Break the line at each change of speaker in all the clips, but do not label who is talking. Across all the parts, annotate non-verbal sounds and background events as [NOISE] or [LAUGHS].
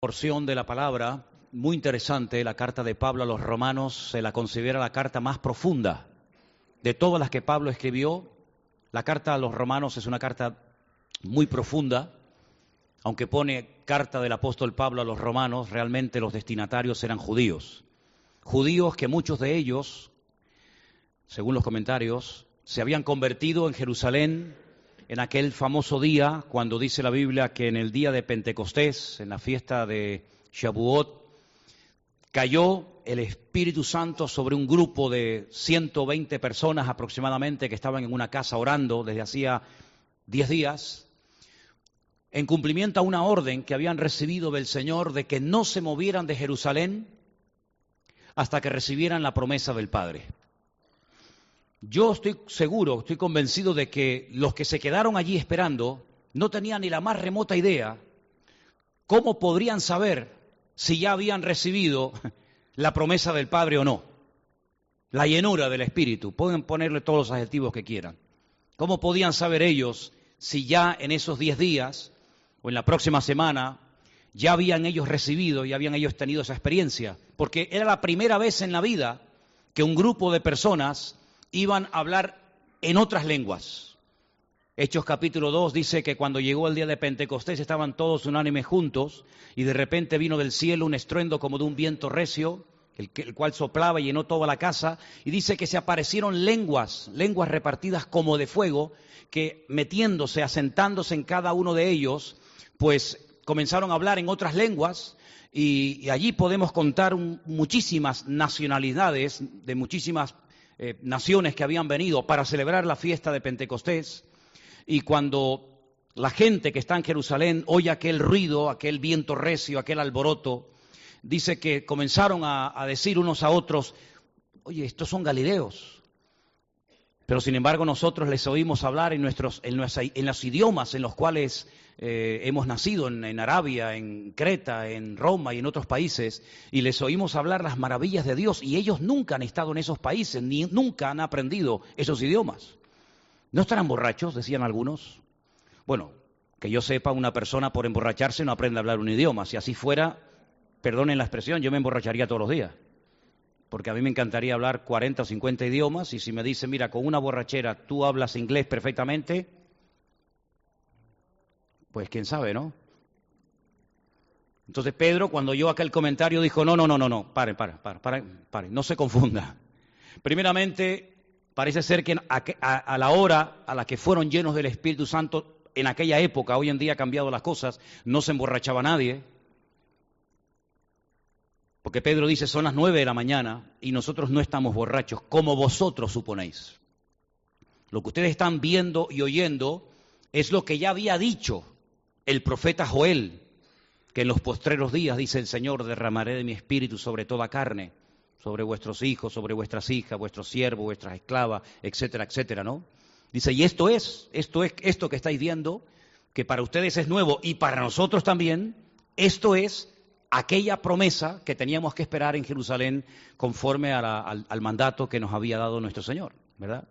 porción de la palabra muy interesante, la carta de Pablo a los romanos se la considera la carta más profunda de todas las que Pablo escribió. La carta a los romanos es una carta muy profunda, aunque pone carta del apóstol Pablo a los romanos, realmente los destinatarios eran judíos. Judíos que muchos de ellos, según los comentarios, se habían convertido en Jerusalén en aquel famoso día, cuando dice la Biblia que en el día de Pentecostés, en la fiesta de Shavuot, cayó el Espíritu Santo sobre un grupo de 120 personas aproximadamente que estaban en una casa orando desde hacía 10 días, en cumplimiento a una orden que habían recibido del Señor de que no se movieran de Jerusalén hasta que recibieran la promesa del Padre. Yo estoy seguro, estoy convencido de que los que se quedaron allí esperando no tenían ni la más remota idea cómo podrían saber si ya habían recibido [LAUGHS] la promesa del Padre o no. La llenura del Espíritu. Pueden ponerle todos los adjetivos que quieran. ¿Cómo podían saber ellos si ya en esos diez días o en la próxima semana ya habían ellos recibido y habían ellos tenido esa experiencia? Porque era la primera vez en la vida que un grupo de personas iban a hablar en otras lenguas. Hechos capítulo 2 dice que cuando llegó el día de Pentecostés estaban todos unánimes juntos y de repente vino del cielo un estruendo como de un viento recio, el, el, cual soplaba y llenó toda la casa, y dice que se aparecieron lenguas, lenguas repartidas como de fuego, que metiéndose, asentándose en cada uno de ellos, pues comenzaron a hablar en otras lenguas, y, allí podemos contar muchísimas nacionalidades de muchísimas eh, naciones que habían venido para celebrar la fiesta de Pentecostés y cuando la gente que está en Jerusalén oye aquel ruido, aquel viento recio, aquel alboroto, dice que comenzaron a, a decir unos a otros, oye, estos son galileos. Pero sin embargo nosotros les oímos hablar en, nuestros, en, en los idiomas en los cuales eh, hemos nacido en, en, Arabia, en Creta, en Roma y en otros países, y les oímos hablar las maravillas de Dios, y ellos nunca han estado en esos países, ni nunca han aprendido esos idiomas. ¿No estarán borrachos? decían algunos. Bueno, que yo sepa, una persona por emborracharse no aprende a hablar un idioma. Si así fuera, perdonen la expresión, yo me emborracharía todos los días. Porque a mí me encantaría hablar 40 o 50 idiomas y si me dicen, mira, con una borrachera tú hablas inglés perfectamente, pues quién sabe, ¿no? Entonces Pedro, cuando oyó aquel comentario, dijo, no, no, no, no, no, pare, pare, pare, pare, pare no se confunda. Primeramente, parece ser que a, a, a, la hora a la que fueron llenos del Espíritu Santo, en aquella época, hoy en día ha cambiado las cosas, no se emborrachaba nadie. Porque Pedro dice, son las nueve de la mañana y nosotros no estamos borrachos, como vosotros suponéis. Lo que ustedes están viendo y oyendo es lo que ya había dicho el profeta Joel, que en los postreros días, dice el Señor, derramaré de mi espíritu sobre toda carne, sobre vuestros hijos, sobre vuestras hijas, vuestros siervos, vuestras esclavas, etcétera, etcétera, ¿no? Dice, y esto es, esto es, esto que estáis viendo, que para ustedes es nuevo y para nosotros también, esto es aquella promesa que teníamos que esperar en Jerusalén conforme al mandato que nos había dado nuestro Señor, ¿verdad?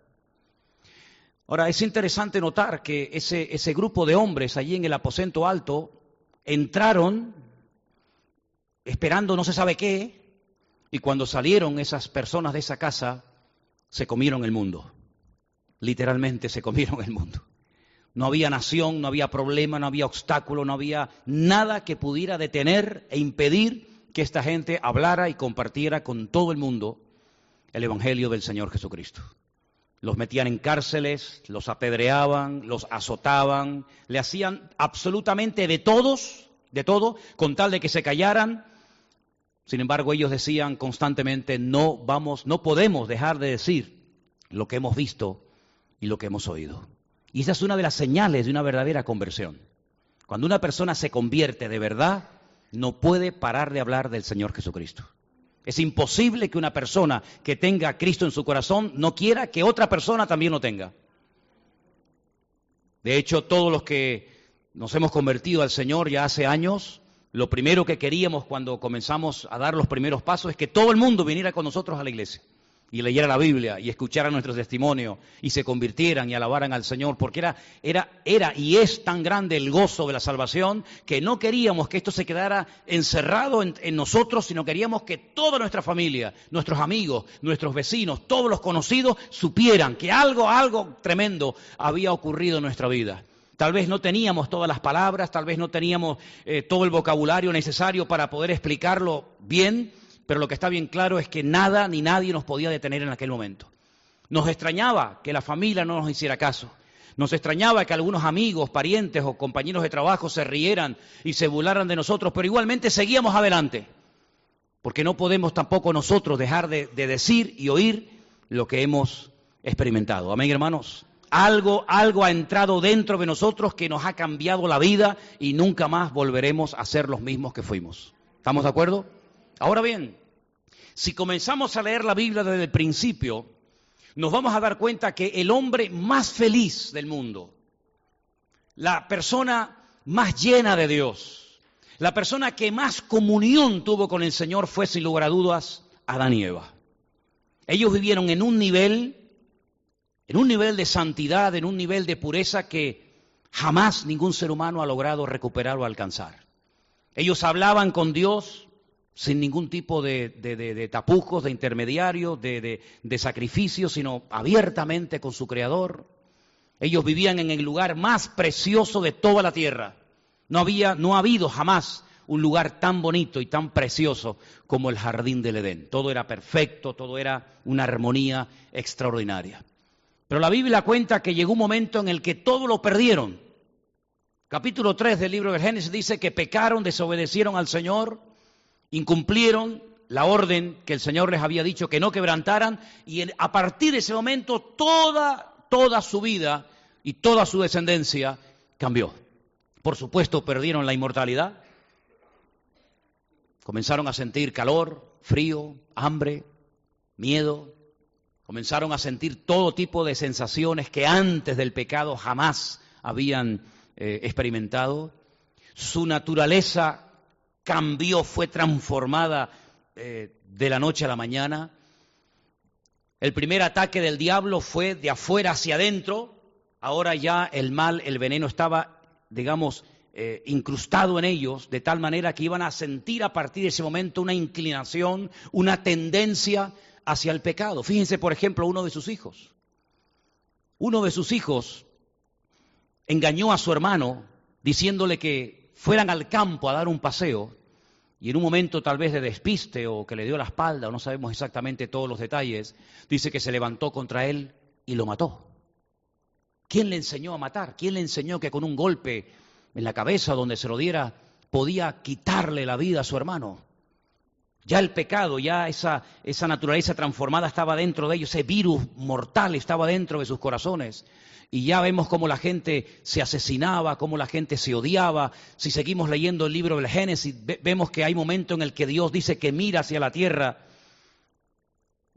Ahora, es interesante notar que ese, ese, grupo de hombres allí en el aposento alto entraron esperando no se sabe qué, y cuando salieron esas personas de esa casa, se comieron el mundo. Literalmente se comieron el mundo. No había nación, no había problema, no había obstáculo, no había nada que pudiera detener e impedir que esta gente hablara y compartiera con todo el mundo el Evangelio del Señor Jesucristo los metían en cárceles, los apedreaban, los azotaban, le hacían absolutamente de todos, de todo, con tal de que se callaran. Sin embargo, ellos decían constantemente, no vamos, no podemos dejar de decir lo que hemos visto y lo que hemos oído. Y esa es una de las señales de una verdadera conversión. Cuando una persona se convierte de verdad, no puede parar de hablar del Señor Jesucristo. Es imposible que una persona que tenga a Cristo en su corazón no quiera que otra persona también lo tenga. De hecho, todos los que nos hemos convertido al Señor ya hace años, lo primero que queríamos cuando comenzamos a dar los primeros pasos es que todo el mundo viniera con nosotros a la iglesia. Y leyeran la Biblia y escucharan nuestro testimonio y se convirtieran y alabaran al Señor, porque era, era, era y es tan grande el gozo de la salvación que no queríamos que esto se quedara encerrado en, en nosotros, sino queríamos que toda nuestra familia, nuestros amigos, nuestros vecinos, todos los conocidos supieran que algo, algo tremendo había ocurrido en nuestra vida. Tal vez no teníamos todas las palabras, tal vez no teníamos eh, todo el vocabulario necesario para poder explicarlo bien, pero lo que está bien claro es que nada ni nadie nos podía detener en aquel momento. Nos extrañaba que la familia no nos hiciera caso. Nos extrañaba que algunos amigos, parientes o compañeros de trabajo se rieran y se burlaran de nosotros, pero igualmente seguíamos adelante, porque no podemos tampoco nosotros dejar de, de decir y oír lo que hemos experimentado. Amén, hermanos. Algo, algo ha entrado dentro de nosotros que nos ha cambiado la vida y nunca más volveremos a ser los mismos que fuimos. ¿Estamos de acuerdo? Ahora bien, si comenzamos a leer la Biblia desde el principio, nos vamos a dar cuenta que el hombre más feliz del mundo, la persona más llena de Dios, la persona que más comunión tuvo con el Señor fue sin lugar a dudas Adán y Eva. Ellos vivieron en un nivel, en un nivel de santidad, en un nivel de pureza que jamás ningún ser humano ha logrado recuperar o alcanzar. Ellos hablaban con Dios, sin ningún tipo de, tapujos, de intermediarios, de, de sacrificios, sino abiertamente con su Creador. Ellos vivían en el lugar más precioso de toda la tierra. No había, no ha habido jamás un lugar tan bonito y tan precioso como el jardín del Edén. Todo era perfecto, todo era una armonía extraordinaria. Pero la Biblia cuenta que llegó un momento en el que todo lo perdieron. Capítulo 3 del libro de Génesis dice que pecaron, desobedecieron al Señor, incumplieron la orden que el Señor les había dicho que no quebrantaran y a partir de ese momento toda, toda su vida y toda su descendencia cambió. Por supuesto, perdieron la inmortalidad, comenzaron a sentir calor, frío, hambre, miedo, comenzaron a sentir todo tipo de sensaciones que antes del pecado jamás habían eh, experimentado. Su naturaleza cambió, fue transformada eh, de la noche a la mañana. El primer ataque del diablo fue de afuera hacia adentro. Ahora ya el mal, el veneno estaba, digamos, eh, incrustado en ellos, de tal manera que iban a sentir a partir de ese momento una inclinación, una tendencia hacia el pecado. Fíjense, por ejemplo, uno de sus hijos. Uno de sus hijos engañó a su hermano diciéndole que fueran al campo a dar un paseo y en un momento tal vez de despiste o que le dio la espalda, o no sabemos exactamente todos los detalles, dice que se levantó contra él y lo mató. ¿Quién le enseñó a matar? ¿Quién le enseñó que con un golpe en la cabeza donde se lo diera podía quitarle la vida a su hermano? Ya el pecado, ya esa, esa naturaleza transformada estaba dentro de ellos, ese virus mortal estaba dentro de sus corazones y ya vemos cómo la gente se asesinaba, cómo la gente se odiaba. Si seguimos leyendo el libro del Génesis, vemos que hay momentos en el que Dios dice que mira hacia la tierra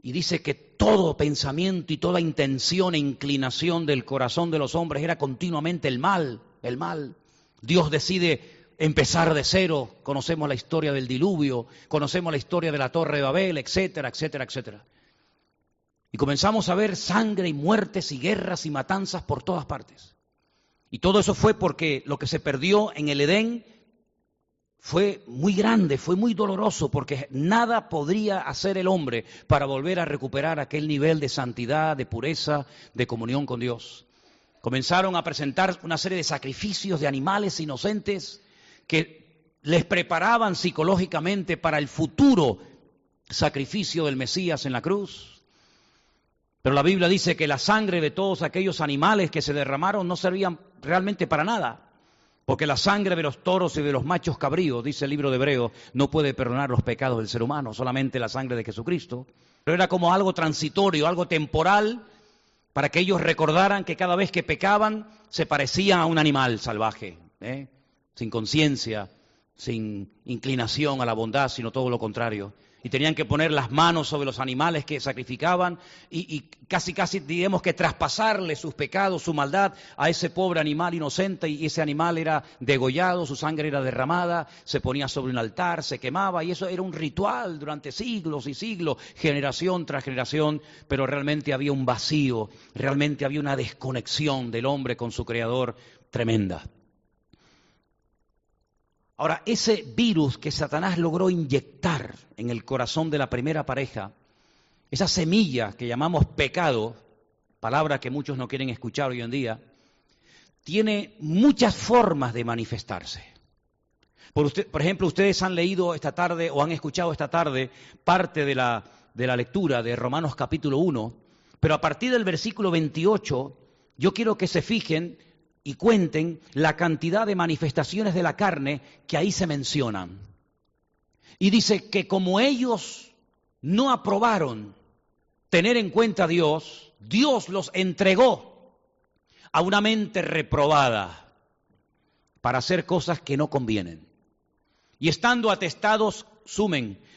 y dice que todo pensamiento y toda intención e inclinación del corazón de los hombres era continuamente el mal, el mal. Dios decide empezar de cero, conocemos la historia del diluvio, conocemos la historia de la torre de Babel, etcétera, etcétera, etcétera. Y comenzamos a ver sangre y muertes y guerras y matanzas por todas partes. Y todo eso fue porque lo que se perdió en el Edén fue muy grande, fue muy doloroso, porque nada podría hacer el hombre para volver a recuperar aquel nivel de santidad, de pureza, de comunión con Dios. Comenzaron a presentar una serie de sacrificios de animales inocentes que les preparaban psicológicamente para el futuro sacrificio del Mesías en la cruz. Pero la Biblia dice que la sangre de todos aquellos animales que se derramaron no servían realmente para nada. Porque la sangre de los toros y de los machos cabríos, dice el libro de Hebreo, no puede perdonar los pecados del ser humano, solamente la sangre de Jesucristo. Pero era como algo transitorio, algo temporal, para que ellos recordaran que cada vez que pecaban se parecían a un animal salvaje, ¿eh? sin conciencia, sin inclinación a la bondad, sino todo lo contrario y tenían que poner las manos sobre los animales que sacrificaban y, casi, casi digamos que traspasarle sus pecados, su maldad a ese pobre animal inocente y ese animal era degollado, su sangre era derramada, se ponía sobre un altar, se quemaba y eso era un ritual durante siglos y siglos, generación tras generación, pero realmente había un vacío, realmente había una desconexión del hombre con su creador tremenda. Ahora, ese virus que Satanás logró inyectar en el corazón de la primera pareja, esa semilla que llamamos pecado, palabra que muchos no quieren escuchar hoy en día, tiene muchas formas de manifestarse. Por, ejemplo, ustedes han leído esta tarde o han escuchado esta tarde parte de la, de la lectura de Romanos capítulo 1, pero a partir del versículo 28 yo quiero que se fijen y cuenten la cantidad de manifestaciones de la carne que ahí se mencionan. Y dice que como ellos no aprobaron tener en cuenta a Dios, Dios los entregó a una mente reprobada para hacer cosas que no convienen. Y estando atestados, sumen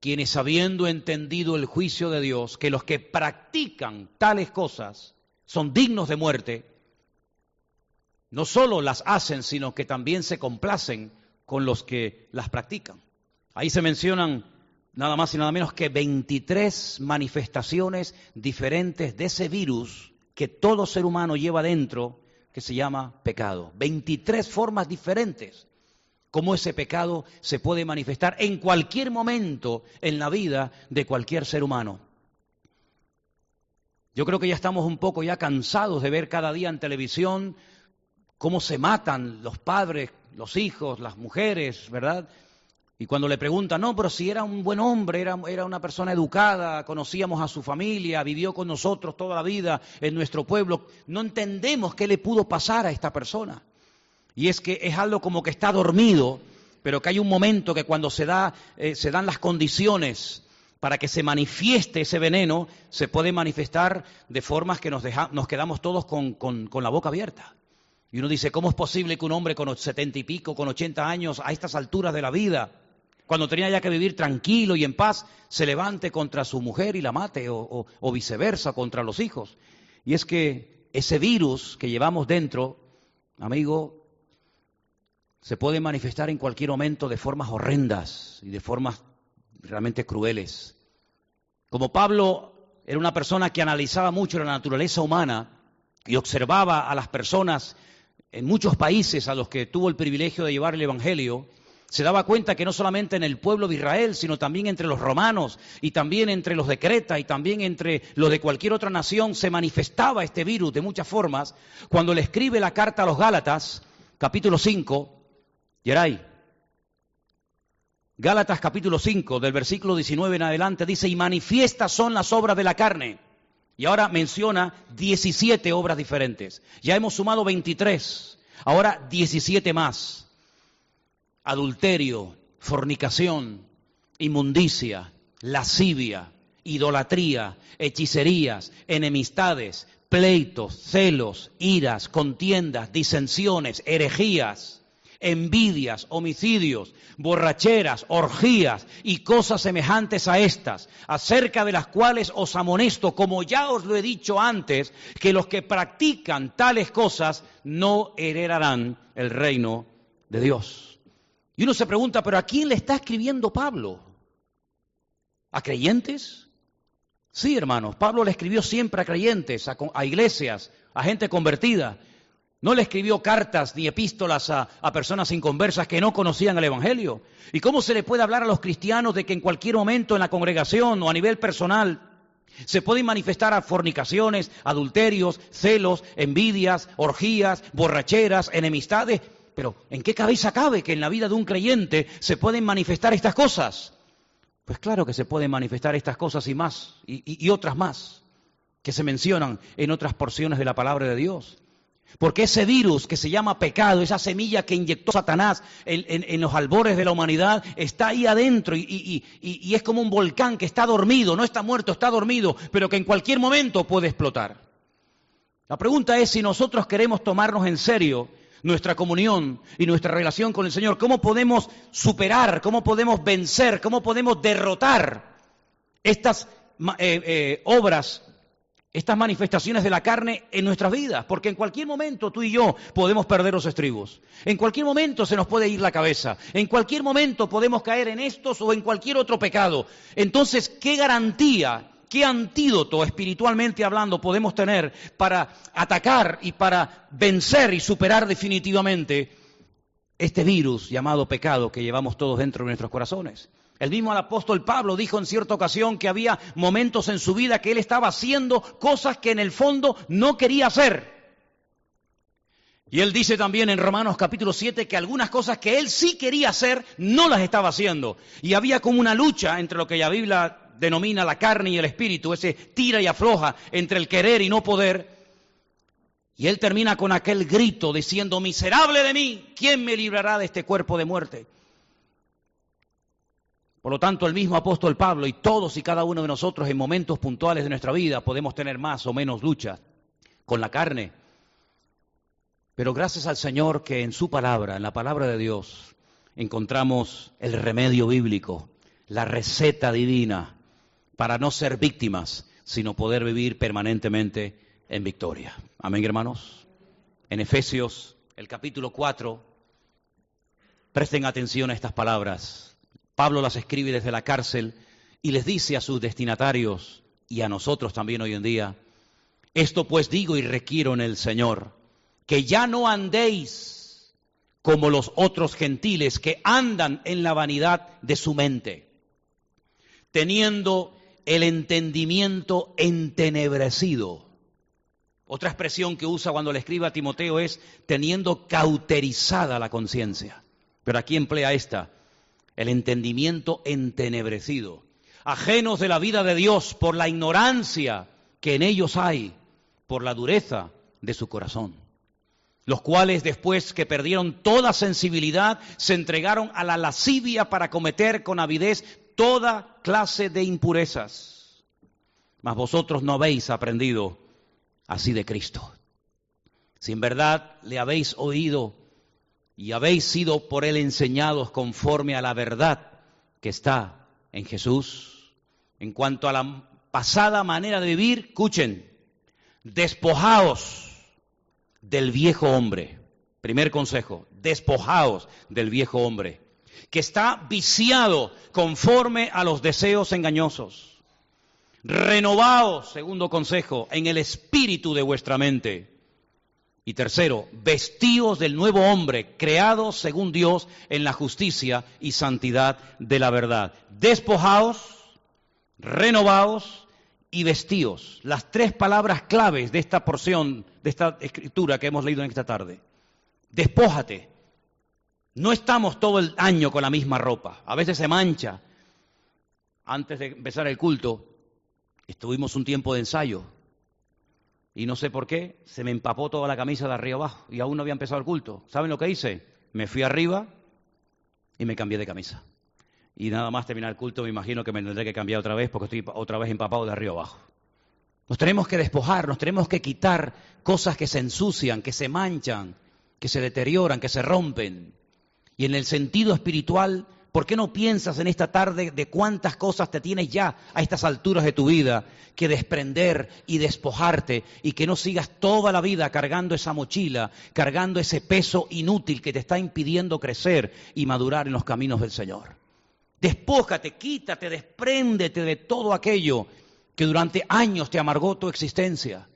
quienes habiendo entendido el juicio de Dios, que los que practican tales cosas son dignos de muerte, no solo las hacen, sino que también se complacen con los que las practican. Ahí se mencionan nada más y nada menos que 23 manifestaciones diferentes de ese virus que todo ser humano lleva dentro, que se llama pecado. 23 formas diferentes cómo ese pecado se puede manifestar en cualquier momento en la vida de cualquier ser humano. Yo creo que ya estamos un poco ya cansados de ver cada día en televisión cómo se matan los padres, los hijos, las mujeres, ¿verdad? Y cuando le preguntan, no, pero si era un buen hombre, era, era, una persona educada, conocíamos a su familia, vivió con nosotros toda la vida en nuestro pueblo, no entendemos qué le pudo pasar a esta persona. Y es que es algo como que está dormido, pero que hay un momento que cuando se, da, eh, se dan las condiciones para que se manifieste ese veneno, se puede manifestar de formas que nos, nos quedamos todos con, la boca abierta. Y uno dice, ¿cómo es posible que un hombre con setenta y pico, con ochenta años, a estas alturas de la vida, cuando tenía ya que vivir tranquilo y en paz, se levante contra su mujer y la mate, o viceversa, contra los hijos? Y es que ese virus que llevamos dentro, amigo, se puede manifestar en cualquier momento de formas horrendas y de formas realmente crueles. Como Pablo era una persona que analizaba mucho la naturaleza humana y observaba a las personas en muchos países a los que tuvo el privilegio de llevar el Evangelio, se daba cuenta que no solamente en el pueblo de Israel, sino también entre los romanos y también entre los de Creta y también entre los de cualquier otra nación se manifestaba este virus de muchas formas. Cuando le escribe la carta a los Gálatas, capítulo 5, Yeray. Gálatas capítulo 5, del versículo 19 en adelante, dice, y manifiestas son las obras de la carne. Y ahora menciona 17 obras diferentes. Ya hemos sumado 23, ahora 17 más. Adulterio, fornicación, inmundicia, lascivia, idolatría, hechicerías, enemistades, pleitos, celos, iras, contiendas, disensiones, herejías envidias, homicidios, borracheras, orgías y cosas semejantes a estas, acerca de las cuales os amonesto, como ya os lo he dicho antes, que los que practican tales cosas no heredarán el reino de Dios. Y uno se pregunta, ¿pero a quién le está escribiendo Pablo? ¿A creyentes? Sí, hermanos, Pablo le escribió siempre a creyentes, a, a iglesias, a gente convertida. No le escribió cartas ni epístolas a, personas inconversas que no conocían el Evangelio. ¿Y cómo se le puede hablar a los cristianos de que en cualquier momento en la congregación o a nivel personal se pueden manifestar a fornicaciones, adulterios, celos, envidias, orgías, borracheras, enemistades? Pero ¿en qué cabeza cabe que en la vida de un creyente se pueden manifestar estas cosas? Pues claro que se pueden manifestar estas cosas y más, y, otras más, que se mencionan en otras porciones de la palabra de Dios. Porque ese virus que se llama pecado, esa semilla que inyectó Satanás en, los albores de la humanidad, está ahí adentro y, es como un volcán que está dormido, no está muerto, está dormido, pero que en cualquier momento puede explotar. La pregunta es si nosotros queremos tomarnos en serio nuestra comunión y nuestra relación con el Señor, cómo podemos superar, cómo podemos vencer, cómo podemos derrotar estas eh, eh, obras estas manifestaciones de la carne en nuestras vidas, porque en cualquier momento tú y yo podemos perder los estribos, en cualquier momento se nos puede ir la cabeza, en cualquier momento podemos caer en estos o en cualquier otro pecado. Entonces, ¿qué garantía, qué antídoto espiritualmente hablando podemos tener para atacar y para vencer y superar definitivamente este virus llamado pecado que llevamos todos dentro de nuestros corazones? El mismo apóstol Pablo dijo en cierta ocasión que había momentos en su vida que él estaba haciendo cosas que en el fondo no quería hacer. Y él dice también en Romanos capítulo 7 que algunas cosas que él sí quería hacer no las estaba haciendo. Y había como una lucha entre lo que la Biblia denomina la carne y el espíritu, ese tira y afloja entre el querer y no poder. Y él termina con aquel grito diciendo, miserable de mí, ¿quién me librará de este cuerpo de muerte? Por lo tanto, el mismo apóstol Pablo y todos y cada uno de nosotros en momentos puntuales de nuestra vida podemos tener más o menos lucha con la carne. Pero gracias al Señor que en su palabra, en la palabra de Dios, encontramos el remedio bíblico, la receta divina para no ser víctimas, sino poder vivir permanentemente en victoria. Amén, hermanos. En Efesios, el capítulo 4, presten atención a estas palabras. Pablo las escribe desde la cárcel y les dice a sus destinatarios y a nosotros también hoy en día, esto pues digo y requiero en el Señor, que ya no andéis como los otros gentiles que andan en la vanidad de su mente, teniendo el entendimiento entenebrecido. Otra expresión que usa cuando le escribe a Timoteo es teniendo cauterizada la conciencia. Pero aquí emplea esta, el entendimiento entenebrecido, ajenos de la vida de Dios por la ignorancia que en ellos hay, por la dureza de su corazón, los cuales después que perdieron toda sensibilidad se entregaron a la lascivia para cometer con avidez toda clase de impurezas. Mas vosotros no habéis aprendido así de Cristo. Si en verdad le habéis oído y habéis sido por él enseñados conforme a la verdad que está en Jesús. En cuanto a la pasada manera de vivir, escuchen, despojaos del viejo hombre. Primer consejo, despojaos del viejo hombre, que está viciado conforme a los deseos engañosos. Renovaos, segundo consejo, en el espíritu de vuestra mente y tercero, vestidos del nuevo hombre, creados según Dios en la justicia y santidad de la verdad. Despojaos, renovaos y vestíos. Las tres palabras claves de esta porción, de esta escritura que hemos leído en esta tarde. Despójate. No estamos todo el año con la misma ropa. A veces se mancha. Antes de empezar el culto, estuvimos un tiempo de ensayo y no sé por qué, se me empapó toda la camisa de arriba abajo y aún no había empezado el culto. ¿Saben lo que hice? Me fui arriba y me cambié de camisa. Y nada más terminar el culto, me imagino que me tendré que cambiar otra vez porque estoy otra vez empapado de arriba abajo. Nos tenemos que despojar, nos tenemos que quitar cosas que se ensucian, que se manchan, que se deterioran, que se rompen. Y en el sentido espiritual, ¿Por qué no piensas en esta tarde de cuántas cosas te tienes ya a estas alturas de tu vida que desprender y despojarte y que no sigas toda la vida cargando esa mochila, cargando ese peso inútil que te está impidiendo crecer y madurar en los caminos del Señor? Despójate, quítate, despréndete de todo aquello que durante años te amargó tu existencia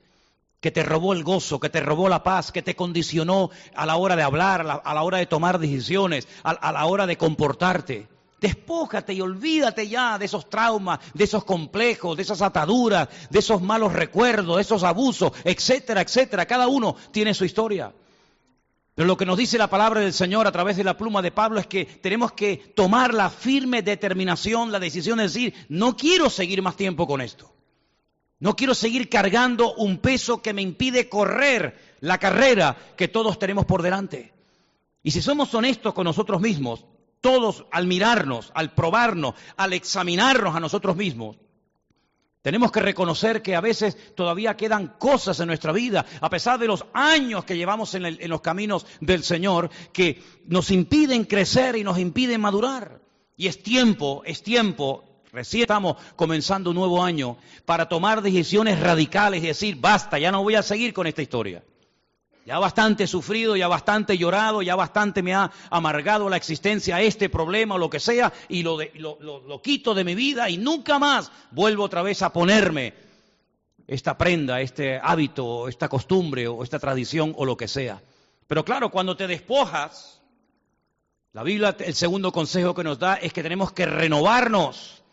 que te robó el gozo, que te robó la paz, que te condicionó a la hora de hablar, a la, hora de tomar decisiones, a, la hora de comportarte. Despójate y olvídate ya de esos traumas, de esos complejos, de esas ataduras, de esos malos recuerdos, de esos abusos, etcétera, etcétera. Cada uno tiene su historia. Pero lo que nos dice la palabra del Señor a través de la pluma de Pablo es que tenemos que tomar la firme determinación, la decisión de decir, no quiero seguir más tiempo con esto. No quiero seguir cargando un peso que me impide correr la carrera que todos tenemos por delante. Y si somos honestos con nosotros mismos, todos al mirarnos, al probarnos, al examinarnos a nosotros mismos, tenemos que reconocer que a veces todavía quedan cosas en nuestra vida, a pesar de los años que llevamos en, en, los caminos del Señor, que nos impiden crecer y nos impiden madurar. Y es tiempo, es tiempo, recién estamos comenzando un nuevo año, para tomar decisiones radicales y decir, basta, ya no voy a seguir con esta historia. Ya bastante he sufrido, ya bastante llorado, ya bastante me ha amargado la existencia este problema o lo que sea, y lo, lo, quito de mi vida y nunca más vuelvo otra vez a ponerme esta prenda, este hábito, esta costumbre o esta tradición o lo que sea. Pero claro, cuando te despojas, la Biblia, el segundo consejo que nos da es que tenemos que renovarnos.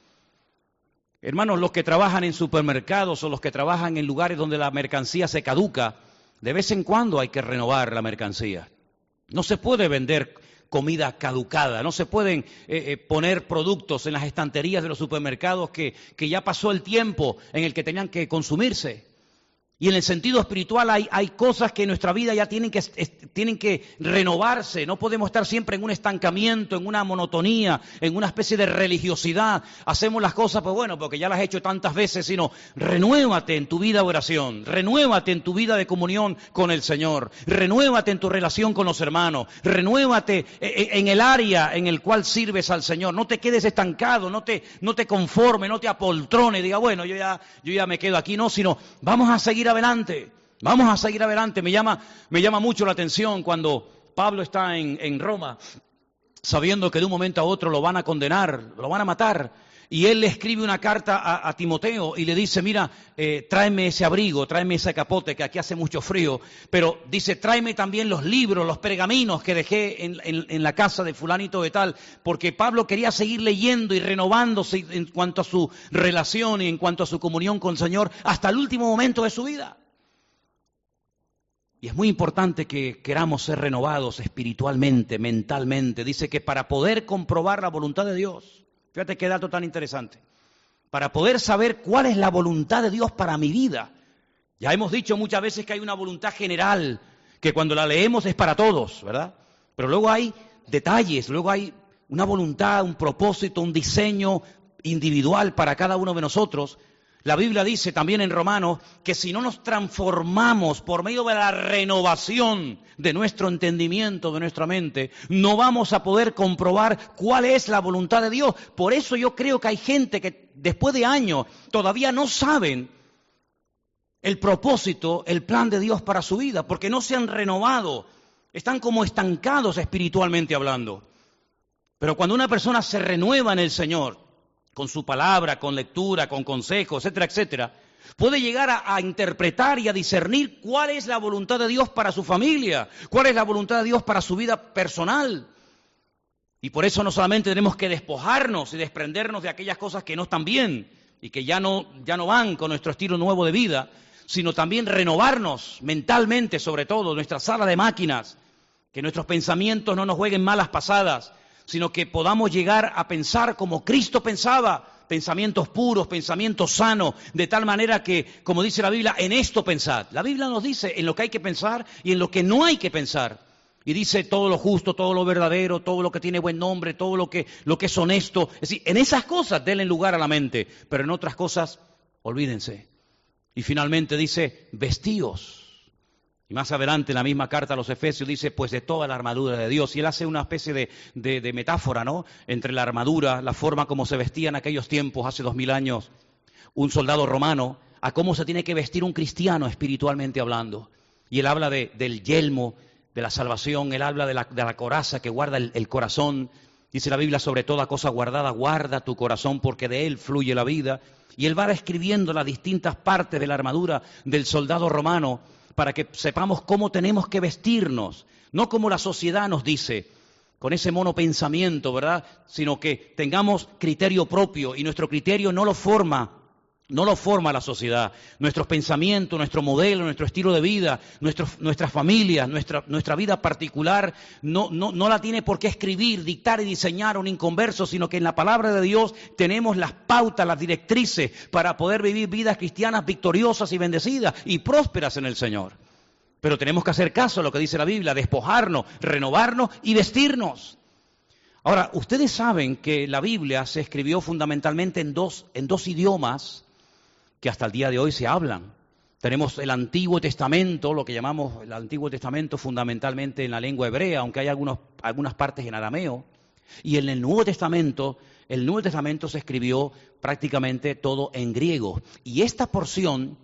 Hermanos, los que trabajan en supermercados o los que trabajan en lugares donde la mercancía se caduca, de vez en cuando hay que renovar la mercancía. No se puede vender comida caducada, no se pueden eh, eh, poner productos en las estanterías de los supermercados que, que ya pasó el tiempo en el que tenían que consumirse. Y en el sentido espiritual hay, cosas que en nuestra vida ya tienen que, renovarse. No podemos estar siempre en un estancamiento, en una monotonía, en una especie de religiosidad. Hacemos las cosas, pues bueno, porque ya las he hecho tantas veces, sino renuévate en tu vida de oración, renuévate en tu vida de comunión con el Señor, renuévate en tu relación con los hermanos, renuévate eh, eh, en el área en el cual sirves al Señor. No te quedes estancado, no te, no conformes, no te apoltrones, diga, bueno, yo ya, yo ya me quedo aquí, no, sino vamos a seguir adelante, vamos a seguir adelante. Me llama, me llama mucho la atención cuando Pablo está en, en Roma, sabiendo que de un momento a otro lo van a condenar, lo van a matar. Y él le escribe una carta a, Timoteo y le dice, mira, eh, tráeme ese abrigo, tráeme ese capote, que aquí hace mucho frío, pero dice, tráeme también los libros, los pergaminos que dejé en, en la casa de fulanito de tal, porque Pablo quería seguir leyendo y renovándose en cuanto a su relación y en cuanto a su comunión con el Señor hasta el último momento de su vida. Y es muy importante que queramos ser renovados espiritualmente, mentalmente. Dice que para poder comprobar la voluntad de Dios, Fíjate qué dato tan interesante. Para poder saber cuál es la voluntad de Dios para mi vida. Ya hemos dicho muchas veces que hay una voluntad general, que cuando la leemos es para todos, ¿verdad? Pero luego hay detalles, luego hay una voluntad, un propósito, un diseño individual para cada uno de nosotros la Biblia dice también en Romanos que si no nos transformamos por medio de la renovación de nuestro entendimiento, de nuestra mente, no vamos a poder comprobar cuál es la voluntad de Dios. Por eso yo creo que hay gente que después de años todavía no saben el propósito, el plan de Dios para su vida, porque no se han renovado, están como estancados espiritualmente hablando. Pero cuando una persona se renueva en el Señor, con su palabra, con lectura, con consejos, etcétera, etcétera, puede llegar a, interpretar y a discernir cuál es la voluntad de Dios para su familia, cuál es la voluntad de Dios para su vida personal. Y por eso no solamente tenemos que despojarnos y desprendernos de aquellas cosas que no están bien y que ya no, ya no van con nuestro estilo nuevo de vida, sino también renovarnos mentalmente, sobre todo, nuestra sala de máquinas, que nuestros pensamientos no nos jueguen malas pasadas, sino que podamos llegar a pensar como Cristo pensaba, pensamientos puros, pensamientos sanos, de tal manera que, como dice la Biblia, en esto pensad. La Biblia nos dice en lo que hay que pensar y en lo que no hay que pensar. Y dice todo lo justo, todo lo verdadero, todo lo que tiene buen nombre, todo lo que, lo que es honesto. Es decir, en esas cosas denle lugar a la mente, pero en otras cosas olvídense. Y finalmente dice, vestíos y más adelante en la misma carta a los Efesios dice, pues de toda la armadura de Dios. Y él hace una especie de, metáfora, ¿no? Entre la armadura, la forma como se vestía en aquellos tiempos, hace dos mil años, un soldado romano, a cómo se tiene que vestir un cristiano espiritualmente hablando. Y él habla del yelmo, de la salvación, él habla de la, coraza que guarda el, el corazón. Dice la Biblia, sobre toda cosa guardada, guarda tu corazón porque de él fluye la vida. Y él va escribiendo las distintas partes de la armadura del soldado romano para que sepamos cómo tenemos que vestirnos, no como la sociedad nos dice, con ese mono pensamiento, ¿verdad? Sino que tengamos criterio propio y nuestro criterio no lo forma no lo forma la sociedad. Nuestros pensamientos, nuestro modelo, nuestro estilo de vida, nuestro, nuestra familia, nuestra, vida particular, no la tiene por qué escribir, dictar y diseñar un inconverso, sino que en la palabra de Dios tenemos las pautas, las directrices para poder vivir vidas cristianas victoriosas y bendecidas y prósperas en el Señor. Pero tenemos que hacer caso a lo que dice la Biblia, despojarnos, renovarnos y vestirnos. Ahora, ustedes saben que la Biblia se escribió fundamentalmente en dos, en dos idiomas que hasta el día de hoy se hablan. Tenemos el Antiguo Testamento, lo que llamamos el Antiguo Testamento fundamentalmente en la lengua hebrea, aunque hay algunos, algunas partes en arameo. Y en el Nuevo Testamento, el Nuevo Testamento se escribió prácticamente todo en griego. Y esta porción,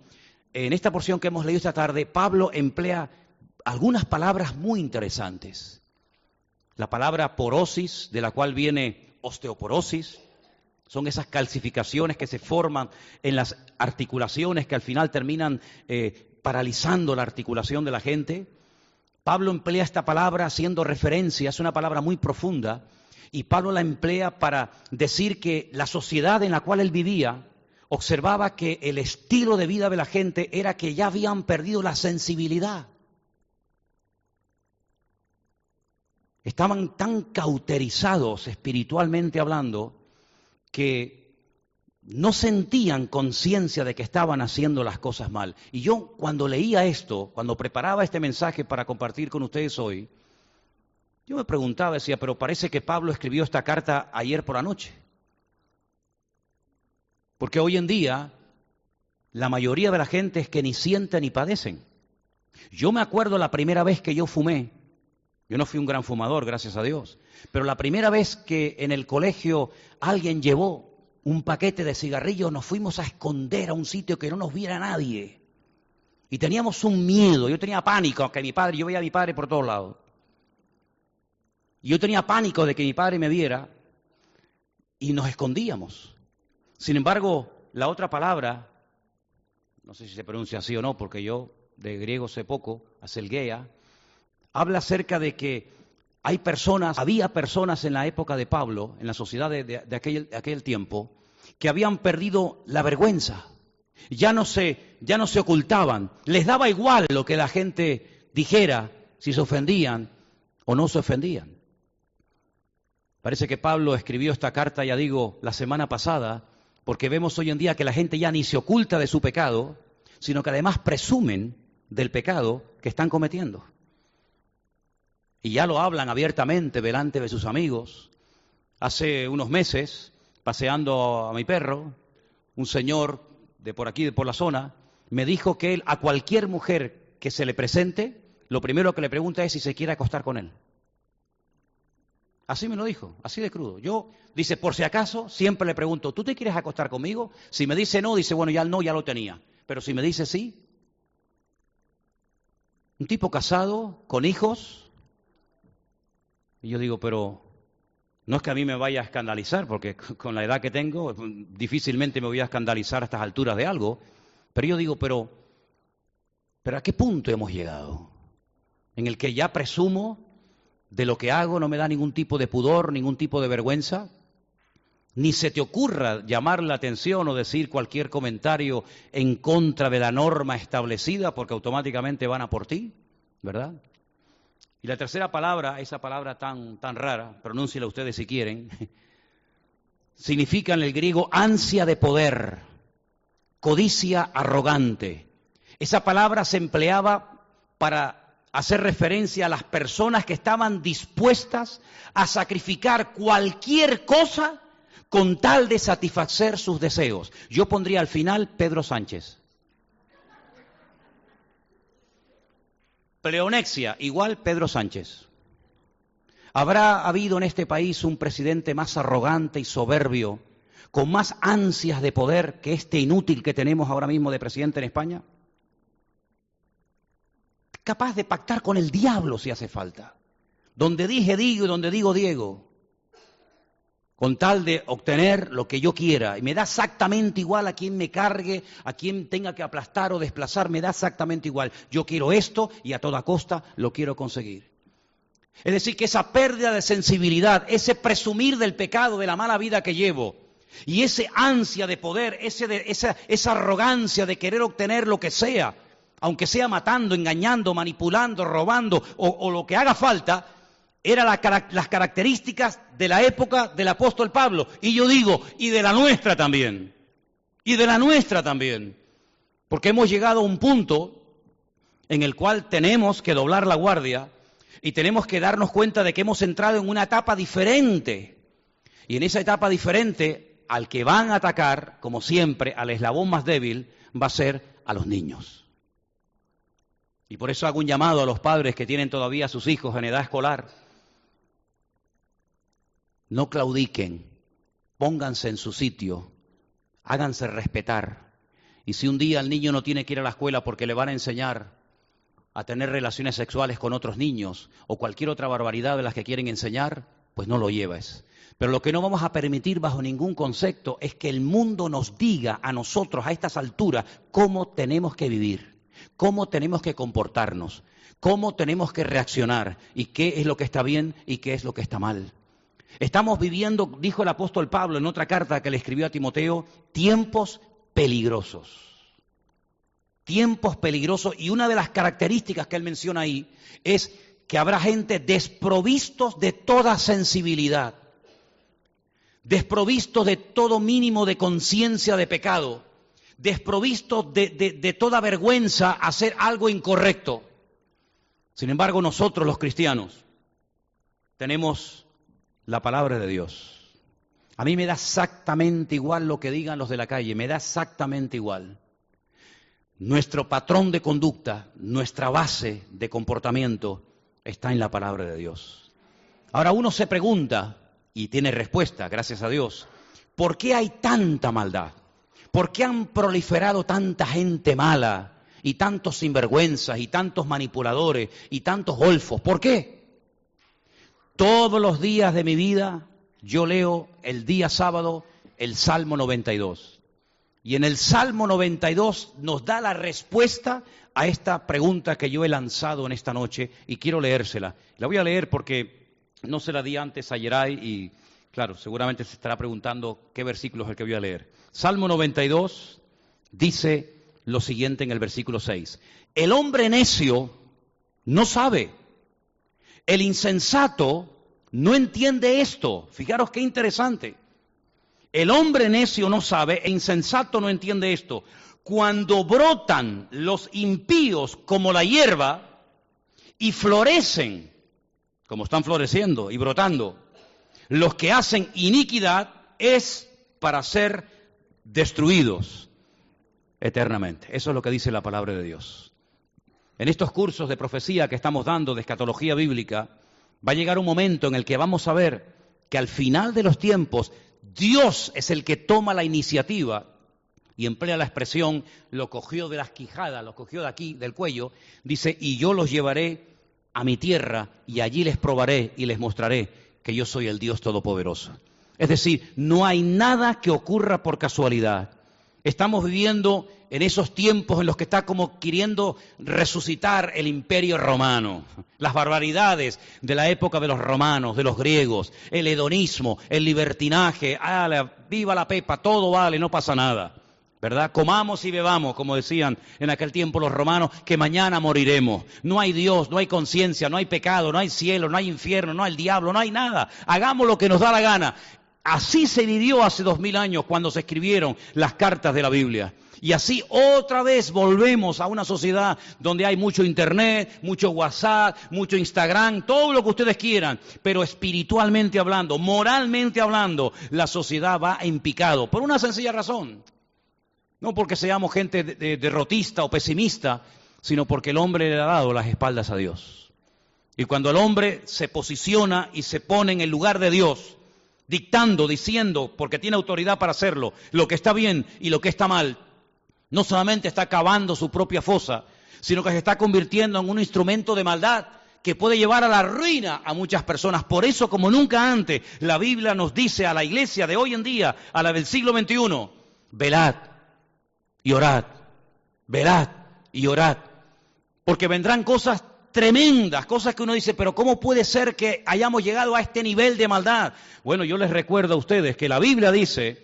en esta porción que hemos leído esta tarde, Pablo emplea algunas palabras muy interesantes. La palabra porosis, de la cual viene osteoporosis, son esas calcificaciones que se forman en las articulaciones que al final terminan eh, paralizando la articulación de la gente. Pablo emplea esta palabra haciendo referencia, es una palabra muy profunda, y Pablo la emplea para decir que la sociedad en la cual él vivía observaba que el estilo de vida de la gente era que ya habían perdido la sensibilidad. Estaban tan cauterizados espiritualmente hablando que no sentían conciencia de que estaban haciendo las cosas mal. Y yo cuando leía esto, cuando preparaba este mensaje para compartir con ustedes hoy, yo me preguntaba, decía, pero parece que Pablo escribió esta carta ayer por la noche. Porque hoy en día la mayoría de la gente es que ni sienten ni padecen. Yo me acuerdo la primera vez que yo fumé, yo no fui un gran fumador, gracias a Dios. Pero la primera vez que en el colegio alguien llevó un paquete de cigarrillos, nos fuimos a esconder a un sitio que no nos viera nadie. Y teníamos un miedo, yo tenía pánico que mi padre, yo veía a mi padre por todos lados. Y yo tenía pánico de que mi padre me viera y nos escondíamos. Sin embargo, la otra palabra, no sé si se pronuncia así o no, porque yo de griego sé poco, aselguea, habla acerca de que hay personas, había personas en la época de Pablo, en la sociedad de, aquel, aquel, tiempo, que habían perdido la vergüenza. Ya no, se, ya no se ocultaban. Les daba igual lo que la gente dijera, si se ofendían o no se ofendían. Parece que Pablo escribió esta carta, ya digo, la semana pasada, porque vemos hoy en día que la gente ya ni se oculta de su pecado, sino que además presumen del pecado que están cometiendo y ya lo hablan abiertamente delante de sus amigos. Hace unos meses, paseando a mi perro, un señor de por aquí, de por la zona, me dijo que él a cualquier mujer que se le presente, lo primero que le pregunta es si se quiere acostar con él. Así me lo dijo, así de crudo. Yo, dice, por si acaso, siempre le pregunto, ¿tú te quieres acostar conmigo? Si me dice no, dice, bueno, ya no, ya lo tenía. Pero si me dice sí, un tipo casado, con hijos, y yo digo, pero no es que a mí me vaya a escandalizar, porque [LAUGHS] con la edad que tengo difícilmente me voy a escandalizar a estas alturas de algo, pero yo digo, pero, pero ¿a qué punto hemos llegado? En el que ya presumo de lo que hago, no me da ningún tipo de pudor, ningún tipo de vergüenza, ni se te ocurra llamar la atención o decir cualquier comentario en contra de la norma establecida, porque automáticamente van a por ti, ¿verdad? Y la tercera palabra, esa palabra tan, tan rara, pronúnciela ustedes si quieren, [LAUGHS] significa en el griego ansia de poder, codicia arrogante. Esa palabra se empleaba para hacer referencia a las personas que estaban dispuestas a sacrificar cualquier cosa con tal de satisfacer sus deseos. Yo pondría al final Pedro Sánchez. Pleonexia, igual Pedro Sánchez. ¿Habrá habido en este país un presidente más arrogante y soberbio, con más ansias de poder que este inútil que tenemos ahora mismo de presidente en España? Capaz de pactar con el diablo si hace falta. Donde dije digo y donde digo Diego con tal de obtener lo que yo quiera. Y me da exactamente igual a quien me cargue, a quien tenga que aplastar o desplazar, me da exactamente igual. Yo quiero esto y a toda costa lo quiero conseguir. Es decir, que esa pérdida de sensibilidad, ese presumir del pecado, de la mala vida que llevo, Y ese ansia de poder, ese esa, esa arrogancia de querer obtener lo que sea, aunque sea matando, engañando, manipulando, robando o, lo que haga falta, eran las características de la época del apóstol Pablo. Y yo digo, y de la nuestra también. Y de la nuestra también. Porque hemos llegado a un punto en el cual tenemos que doblar la guardia y tenemos que darnos cuenta de que hemos entrado en una etapa diferente. Y en esa etapa diferente, al que van a atacar, como siempre, al eslabón más débil, va a ser a los niños. Y por eso hago un llamado a los padres que tienen todavía a sus hijos en edad escolar. No claudiquen, pónganse en su sitio, háganse respetar. Y si un día el niño no tiene que ir a la escuela porque le van a enseñar a tener relaciones sexuales con otros niños o cualquier otra barbaridad de las que quieren enseñar, pues no lo lleves. Pero lo que no vamos a permitir bajo ningún concepto es que el mundo nos diga a nosotros a estas alturas cómo tenemos que vivir, cómo tenemos que comportarnos, cómo tenemos que reaccionar y qué es lo que está bien y qué es lo que está mal. Estamos viviendo, dijo el apóstol Pablo en otra carta que le escribió a Timoteo, tiempos peligrosos tiempos peligrosos y una de las características que él menciona ahí es que habrá gente desprovistos de toda sensibilidad, desprovistos de todo mínimo de conciencia de pecado, desprovistos de, de, toda vergüenza hacer algo incorrecto. Sin embargo, nosotros los cristianos tenemos la palabra de Dios. A mí me da exactamente igual lo que digan los de la calle, me da exactamente igual. Nuestro patrón de conducta, nuestra base de comportamiento está en la palabra de Dios. Ahora uno se pregunta, y tiene respuesta, gracias a Dios, ¿por qué hay tanta maldad? ¿Por qué han proliferado tanta gente mala y tantos sinvergüenzas y tantos manipuladores y tantos golfos? ¿Por qué? Todos los días de mi vida yo leo el día sábado el Salmo 92. Y en el Salmo 92 nos da la respuesta a esta pregunta que yo he lanzado en esta noche y quiero leérsela. La voy a leer porque no se la di antes a Yeray y, claro, seguramente se estará preguntando qué versículo es el que voy a leer. Salmo 92 dice lo siguiente en el versículo 6. El hombre necio no sabe. El insensato no entiende esto. Fijaros qué interesante. El hombre necio no sabe e insensato no entiende esto. Cuando brotan los impíos como la hierba y florecen, como están floreciendo y brotando, los que hacen iniquidad es para ser destruidos eternamente. Eso es lo que dice la palabra de Dios. En estos cursos de profecía que estamos dando de escatología bíblica, va a llegar un momento en el que vamos a ver que al final de los tiempos Dios es el que toma la iniciativa y emplea la expresión, lo cogió de las quijadas, lo cogió de aquí, del cuello, dice, y yo los llevaré a mi tierra y allí les probaré y les mostraré que yo soy el Dios Todopoderoso. Es decir, no hay nada que ocurra por casualidad. Estamos viviendo en esos tiempos en los que está como queriendo resucitar el imperio romano, las barbaridades de la época de los romanos, de los griegos, el hedonismo, el libertinaje, ah, viva la pepa, todo vale, no pasa nada. ¿Verdad? Comamos y bebamos, como decían en aquel tiempo los romanos, que mañana moriremos. No hay Dios, no hay conciencia, no hay pecado, no hay cielo, no hay infierno, no hay diablo, no hay nada. Hagamos lo que nos da la gana. Así se vivió hace dos mil años cuando se escribieron las cartas de la Biblia. Y así otra vez volvemos a una sociedad donde hay mucho internet, mucho WhatsApp, mucho Instagram, todo lo que ustedes quieran, pero espiritualmente hablando, moralmente hablando, la sociedad va en picado, por una sencilla razón. No porque seamos gente derrotista o pesimista, sino porque el hombre le ha dado las espaldas a Dios. Y cuando el hombre se posiciona y se pone en el lugar de Dios, dictando, diciendo, porque tiene autoridad para hacerlo, lo que está bien y lo que está mal, no solamente está cavando su propia fosa, sino que se está convirtiendo en un instrumento de maldad que puede llevar a la ruina a muchas personas. Por eso, como nunca antes, la Biblia nos dice a la iglesia de hoy en día, a la del siglo XXI, velad y orad, velad y orad, porque vendrán cosas tremendas, cosas que uno dice, pero ¿cómo puede ser que hayamos llegado a este nivel de maldad? Bueno, yo les recuerdo a ustedes que la Biblia dice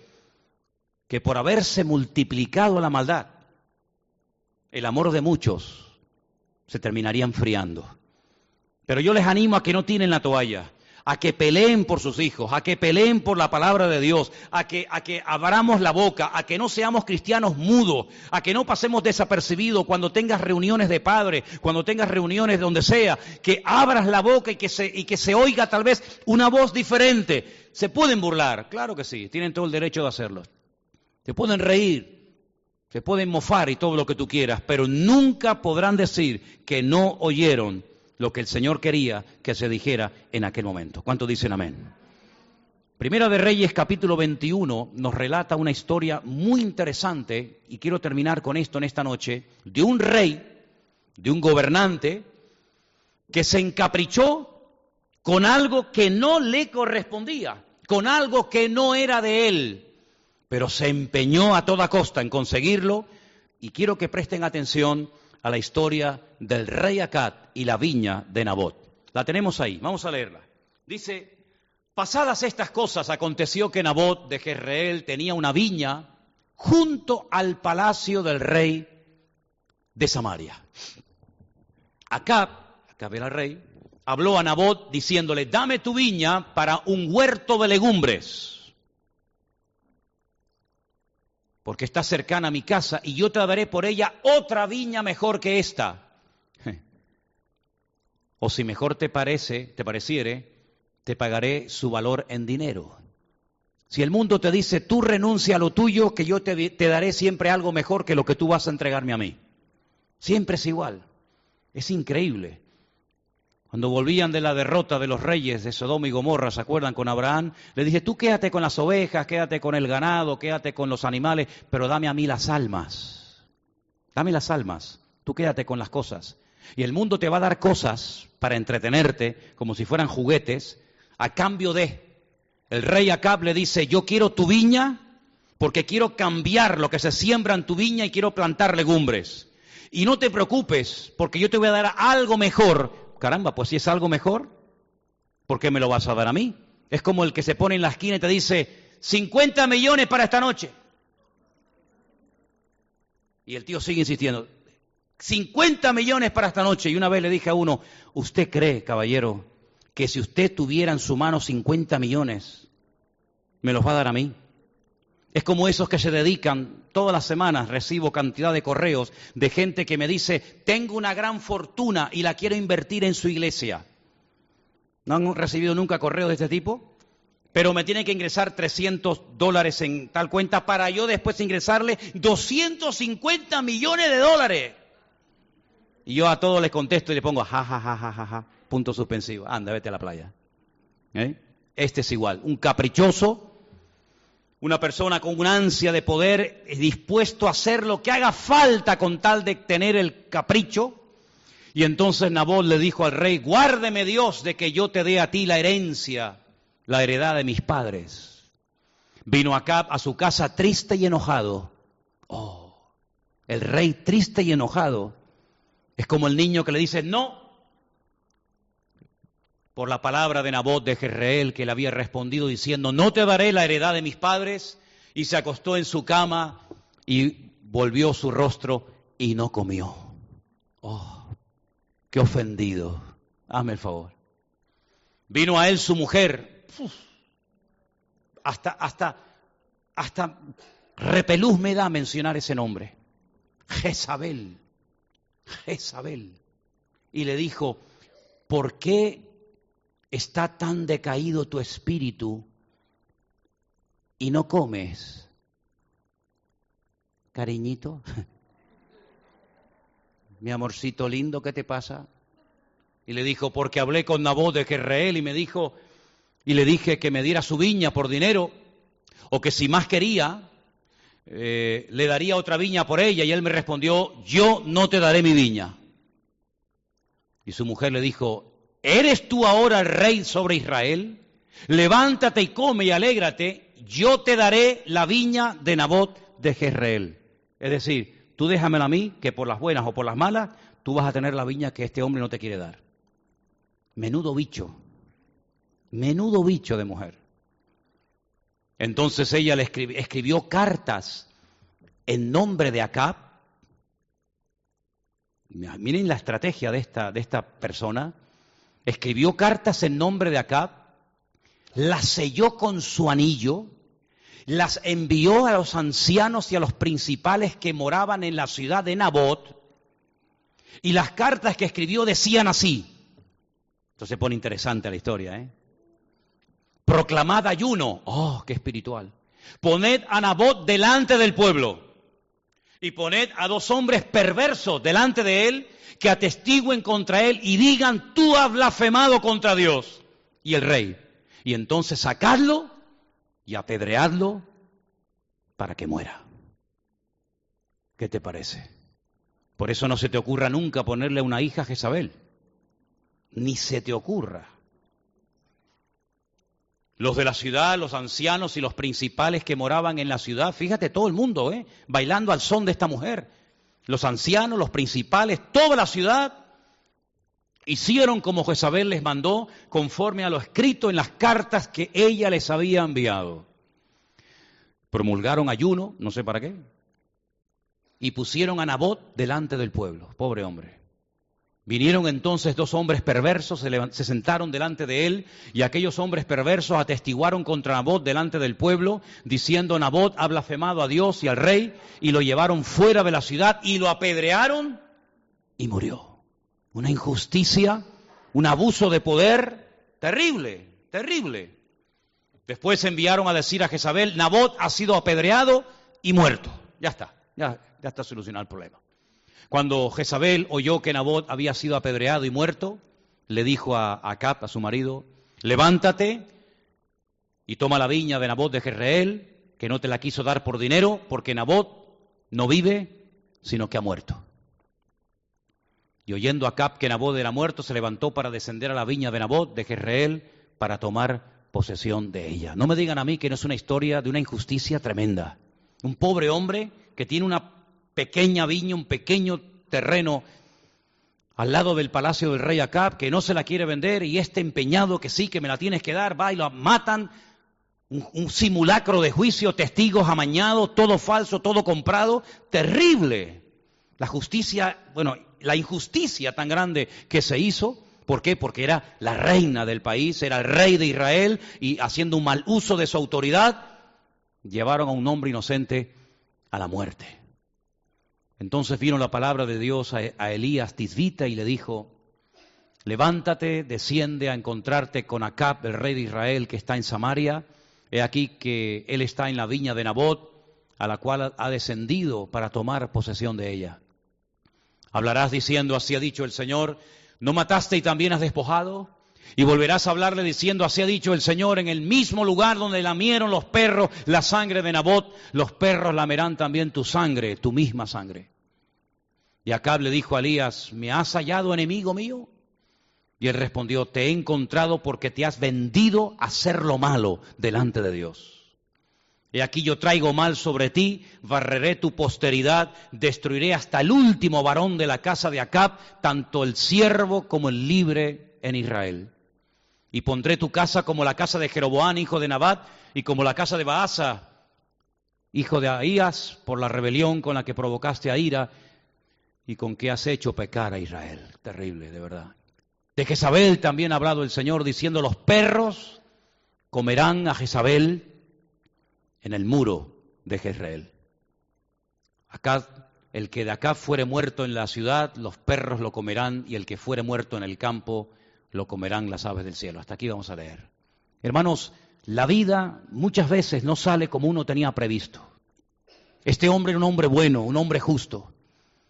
que por haberse multiplicado la maldad, el amor de muchos se terminaría enfriando. Pero yo les animo a que no tienen la toalla, a que peleen por sus hijos, a que peleen por la palabra de Dios, a que, abramos la boca, a que no seamos cristianos mudos, a que no pasemos desapercibidos cuando tengas reuniones de padres, cuando tengas reuniones donde sea, que abras la boca y que se, y que se oiga tal vez una voz diferente. ¿Se pueden burlar? Claro que sí, tienen todo el derecho de hacerlo. Se pueden reír, se pueden mofar y todo lo que tú quieras, pero nunca podrán decir que no oyeron lo que el Señor quería que se dijera en aquel momento. ¿Cuántos dicen amén? Primera de Reyes capítulo 21 nos relata una historia muy interesante y quiero terminar con esto en esta noche, de un rey, de un gobernante que se encaprichó con algo que no le correspondía, con algo que no era de él, pero se empeñó a toda costa en conseguirlo y quiero que presten atención a la historia del rey Acat y la viña de Nabot. La tenemos ahí, vamos a leerla. Dice, pasadas estas cosas aconteció que Nabot de Jezreel tenía una viña junto al palacio del rey de Samaria. Acab, Acab era rey, habló a Nabot diciéndole, dame tu viña para un huerto de legumbres porque está cercana a mi casa, y yo te daré por ella otra viña mejor que esta. [LAUGHS] O si mejor te parece, te pareciere, te pagaré su valor en dinero. Si el mundo te dice, tú renuncia a lo tuyo, que yo te, te daré siempre algo mejor que lo que tú vas a entregarme a mí. Siempre es igual. Es increíble. Cuando volvían de la derrota de los reyes de Sodoma y Gomorra, ¿se acuerdan con Abraham? Le dije, tú quédate con las ovejas, quédate con el ganado, quédate con los animales, pero dame a mí las almas. Dame las almas, tú quédate con las cosas. Y el mundo te va a dar cosas para entretenerte, como si fueran juguetes, a cambio de... El rey Acab le dice, yo quiero tu viña porque quiero cambiar lo que se siembra en tu viña y quiero plantar legumbres. Y no te preocupes, porque yo te voy a dar algo mejor caramba, pues si es algo mejor, ¿por qué me lo vas a dar a mí? Es como el que se pone en la esquina y te dice, 50 millones para esta noche. Y el tío sigue insistiendo, 50 millones para esta noche. Y una vez le dije a uno, ¿usted cree, caballero, que si usted tuviera en su mano 50 millones, me los va a dar a mí? Es como esos que se dedican, todas las semanas recibo cantidad de correos de gente que me dice, tengo una gran fortuna y la quiero invertir en su iglesia. ¿No han recibido nunca correos de este tipo? Pero me tienen que ingresar 300 dólares en tal cuenta para yo después ingresarle 250 millones de dólares. Y yo a todos les contesto y le pongo ja, ja, ja, ja, ja, ja, punto suspensivo. Anda, vete a la playa. ¿Eh? Este es igual, un caprichoso una persona con una ansia de poder es dispuesto a hacer lo que haga falta con tal de tener el capricho. Y entonces Nabot le dijo al rey, guárdeme Dios de que yo te dé a ti la herencia, la heredad de mis padres. Vino Acab a su casa triste y enojado. Oh, el rey triste y enojado es como el niño que le dice, no, por la palabra de Nabot de Jezreel que le había respondido diciendo, no te daré la heredad de mis padres, y se acostó en su cama y volvió su rostro y no comió. Oh, qué ofendido. Hazme el favor. Vino a él su mujer. hasta, hasta, hasta repelús me da mencionar ese nombre. Jezabel. Jezabel. Y le dijo, ¿por qué está tan decaído tu espíritu y no comes? Cariñito, [LAUGHS] mi amorcito lindo, ¿qué te pasa? Y le dijo, porque hablé con Nabot de Jezreel y me dijo, y le dije que me diera su viña por dinero, o que si más quería, eh, le daría otra viña por ella. Y él me respondió, yo no te daré mi viña. Y su mujer le dijo, ¿Eres tú ahora el rey sobre Israel? Levántate y come y alégrate, yo te daré la viña de Nabot de Jezreel. Es decir, tú déjamela a mí, que por las buenas o por las malas, tú vas a tener la viña que este hombre no te quiere dar. Menudo bicho, menudo bicho de mujer. Entonces ella le escribió, cartas en nombre de Acab. Miren la estrategia de esta, de esta persona. Escribió cartas en nombre de Acab, las selló con su anillo, las envió a los ancianos y a los principales que moraban en la ciudad de Nabot, y las cartas que escribió decían así. Entonces se pone interesante la historia, ¿eh? Proclamad ayuno. Oh, qué espiritual. Poned a Nabot delante del pueblo. Y poned a dos hombres perversos delante de él que atestiguen contra él y digan, tú has blasfemado contra Dios y el rey. Y entonces sacadlo y apedreadlo para que muera. ¿Qué te parece? Por eso no se te ocurra nunca ponerle una hija a Jezabel. Ni se te ocurra. Los de la ciudad, los ancianos y los principales que moraban en la ciudad, fíjate todo el mundo, ¿eh? bailando al son de esta mujer. Los ancianos, los principales, toda la ciudad hicieron como Jezabel les mandó, conforme a lo escrito en las cartas que ella les había enviado. Promulgaron ayuno, no sé para qué, y pusieron a Nabot delante del pueblo, pobre hombre. Vinieron entonces dos hombres perversos, se, sentaron delante de él, y aquellos hombres perversos atestiguaron contra Nabot delante del pueblo, diciendo, Nabot ha blasfemado a Dios y al rey, y lo llevaron fuera de la ciudad y lo apedrearon y murió. Una injusticia, un abuso de poder terrible, terrible. Después enviaron a decir a Jezabel, Nabot ha sido apedreado y muerto. Ya está, ya, ya está solucionado el problema. Cuando Jezabel oyó que Nabot había sido apedreado y muerto, le dijo a Acab, a su marido, levántate y toma la viña de Nabot de Jezreel, que no te la quiso dar por dinero, porque Nabot no vive, sino que ha muerto. Y oyendo Acab que Nabot era muerto, se levantó para descender a la viña de Nabot de Jezreel para tomar posesión de ella. No me digan a mí que no es una historia de una injusticia tremenda. Un pobre hombre que tiene una pequeña viña, un pequeño terreno al lado del palacio del rey Acab, que no se la quiere vender, y este empeñado que sí, que me la tienes que dar, va y lo matan, un, un simulacro de juicio, testigos amañados, todo falso, todo comprado, terrible. La justicia, bueno, la injusticia tan grande que se hizo, ¿por qué? Porque era la reina del país, era el rey de Israel, y haciendo un mal uso de su autoridad, llevaron a un hombre inocente a la muerte. Entonces vino la palabra de Dios a, Elías Tisbita y le dijo, levántate, desciende a encontrarte con Acab, el rey de Israel que está en Samaria. He aquí que él está en la viña de Nabot, a la cual ha descendido para tomar posesión de ella. Hablarás diciendo, así ha dicho el Señor, ¿no mataste y también has despojado? Y volverás a hablarle diciendo, así ha dicho el Señor, en el mismo lugar donde lamieron los perros la sangre de Nabot, los perros lamerán también tu sangre, tu misma sangre. Y Acab le dijo a Elías, ¿me has hallado enemigo mío? Y él respondió, te he encontrado porque te has vendido a hacer lo malo delante de Dios. Y aquí yo traigo mal sobre ti, barreré tu posteridad, destruiré hasta el último varón de la casa de Acab, tanto el siervo como el libre en Israel y pondré tu casa como la casa de Jeroboán, hijo de Nabat, y como la casa de Baasa, hijo de Ahías, por la rebelión con la que provocaste a ira y con que has hecho pecar a Israel. Terrible, de verdad. De Jezabel también ha hablado el Señor diciendo, los perros comerán a Jezabel en el muro de Jezreel. Acá, el que de acá fuere muerto en la ciudad, los perros lo comerán, y el que fuere muerto en el campo, lo comerán las aves del cielo. Hasta aquí vamos a leer. Hermanos, la vida muchas veces no sale como uno tenía previsto. Este hombre era un hombre bueno, un hombre justo,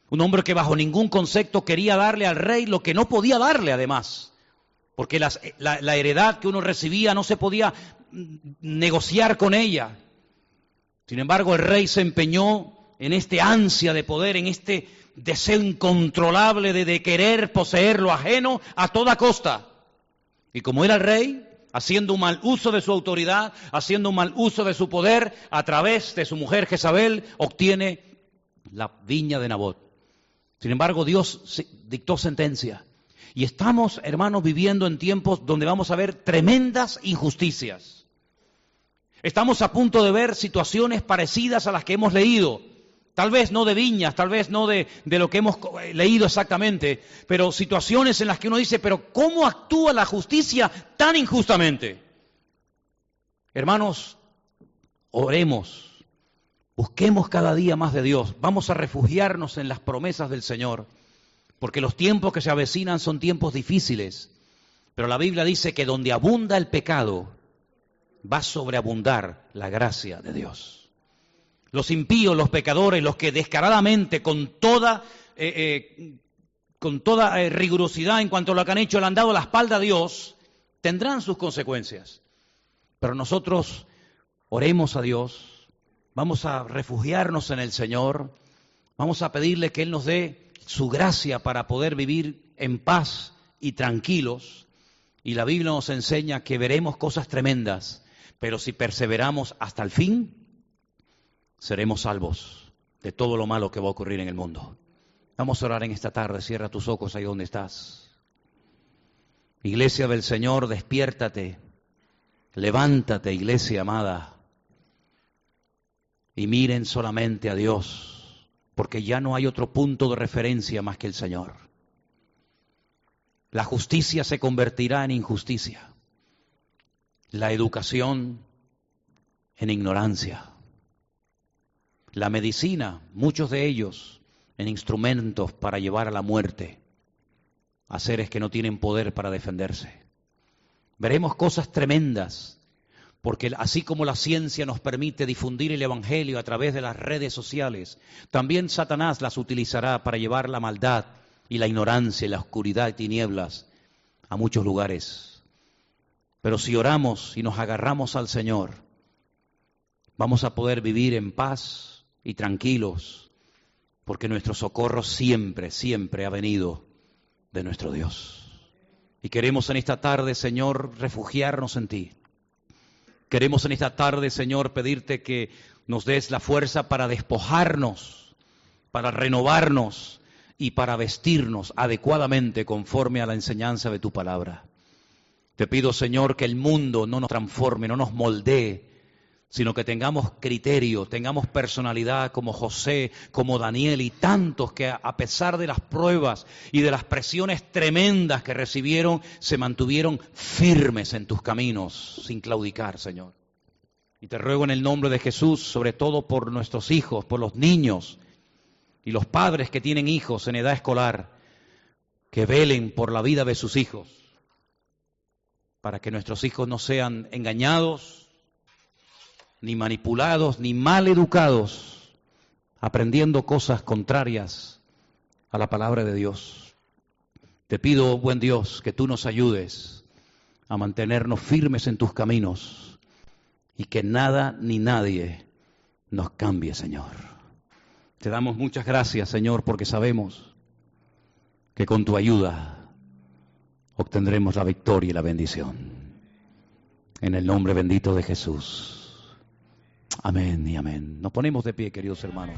un hombre que bajo ningún concepto quería darle al rey lo que no podía darle además, porque la, la heredad que uno recibía no se podía negociar con ella. Sin embargo, el rey se empeñó en este ansia de poder, en este deseo incontrolable de, querer poseer lo ajeno a toda costa. Y como era el rey, haciendo un mal uso de su autoridad, haciendo un mal uso de su poder, a través de su mujer Jezabel, obtiene la viña de Nabot. Sin embargo, Dios dictó sentencia. Y estamos, hermanos, viviendo en tiempos donde vamos a ver tremendas injusticias. Estamos a punto de ver situaciones parecidas a las que hemos leído. Tal vez no de viñas, tal vez no de, lo que hemos leído exactamente, pero situaciones en las que uno dice, pero ¿cómo actúa la justicia tan injustamente? Hermanos, oremos, busquemos cada día más de Dios, vamos a refugiarnos en las promesas del Señor, porque los tiempos que se avecinan son tiempos difíciles, pero la Biblia dice que donde abunda el pecado, va a sobreabundar la gracia de Dios. Los impíos, los pecadores, los que descaradamente, con toda, eh, eh, con toda eh, rigurosidad en cuanto a lo que han hecho, le han dado la espalda a Dios, tendrán sus consecuencias. Pero nosotros oremos a Dios, vamos a refugiarnos en el Señor, vamos a pedirle que Él nos dé su gracia para poder vivir en paz y tranquilos. Y la Biblia nos enseña que veremos cosas tremendas, pero si perseveramos hasta el fin, seremos salvos de todo lo malo que va a ocurrir en el mundo. Vamos a orar en esta tarde, cierra tus ojos ahí donde estás. Iglesia del Señor, despiértate, levántate, iglesia amada, y miren solamente a Dios, porque ya no hay otro punto de referencia más que el Señor. La justicia se convertirá en injusticia, la educación en ignorancia la medicina, muchos de ellos en instrumentos para llevar a la muerte a seres que no tienen poder para defenderse. Veremos cosas tremendas, porque así como la ciencia nos permite difundir el Evangelio a través de las redes sociales, también Satanás las utilizará para llevar la maldad y la ignorancia y la oscuridad y tinieblas a muchos lugares. Pero si oramos y nos agarramos al Señor, vamos a poder vivir en paz, y tranquilos, porque nuestro socorro siempre, siempre ha venido de nuestro Dios. Y queremos en esta tarde, Señor, refugiarnos en ti. Queremos en esta tarde, Señor, pedirte que nos des la fuerza para despojarnos, para renovarnos y para vestirnos adecuadamente conforme a la enseñanza de tu palabra. Te pido, Señor, que el mundo no nos transforme, no nos moldee, sino que tengamos criterio, tengamos personalidad como José, como Daniel y tantos que a pesar de las pruebas y de las presiones tremendas que recibieron, se mantuvieron firmes en tus caminos, sin claudicar, Señor. Y te ruego en el nombre de Jesús, sobre todo por nuestros hijos, por los niños y los padres que tienen hijos en edad escolar, que velen por la vida de sus hijos, para que nuestros hijos no sean engañados, ni manipulados, ni mal educados, aprendiendo cosas contrarias a la palabra de Dios. Te pido, buen Dios, que tú nos ayudes a mantenernos firmes en tus caminos y que nada ni nadie nos cambie, Señor. Te damos muchas gracias, Señor, porque sabemos que con tu ayuda obtendremos la victoria y la bendición. En el nombre bendito de Jesús. Amén y amén. Nos ponemos de pie, queridos hermanos.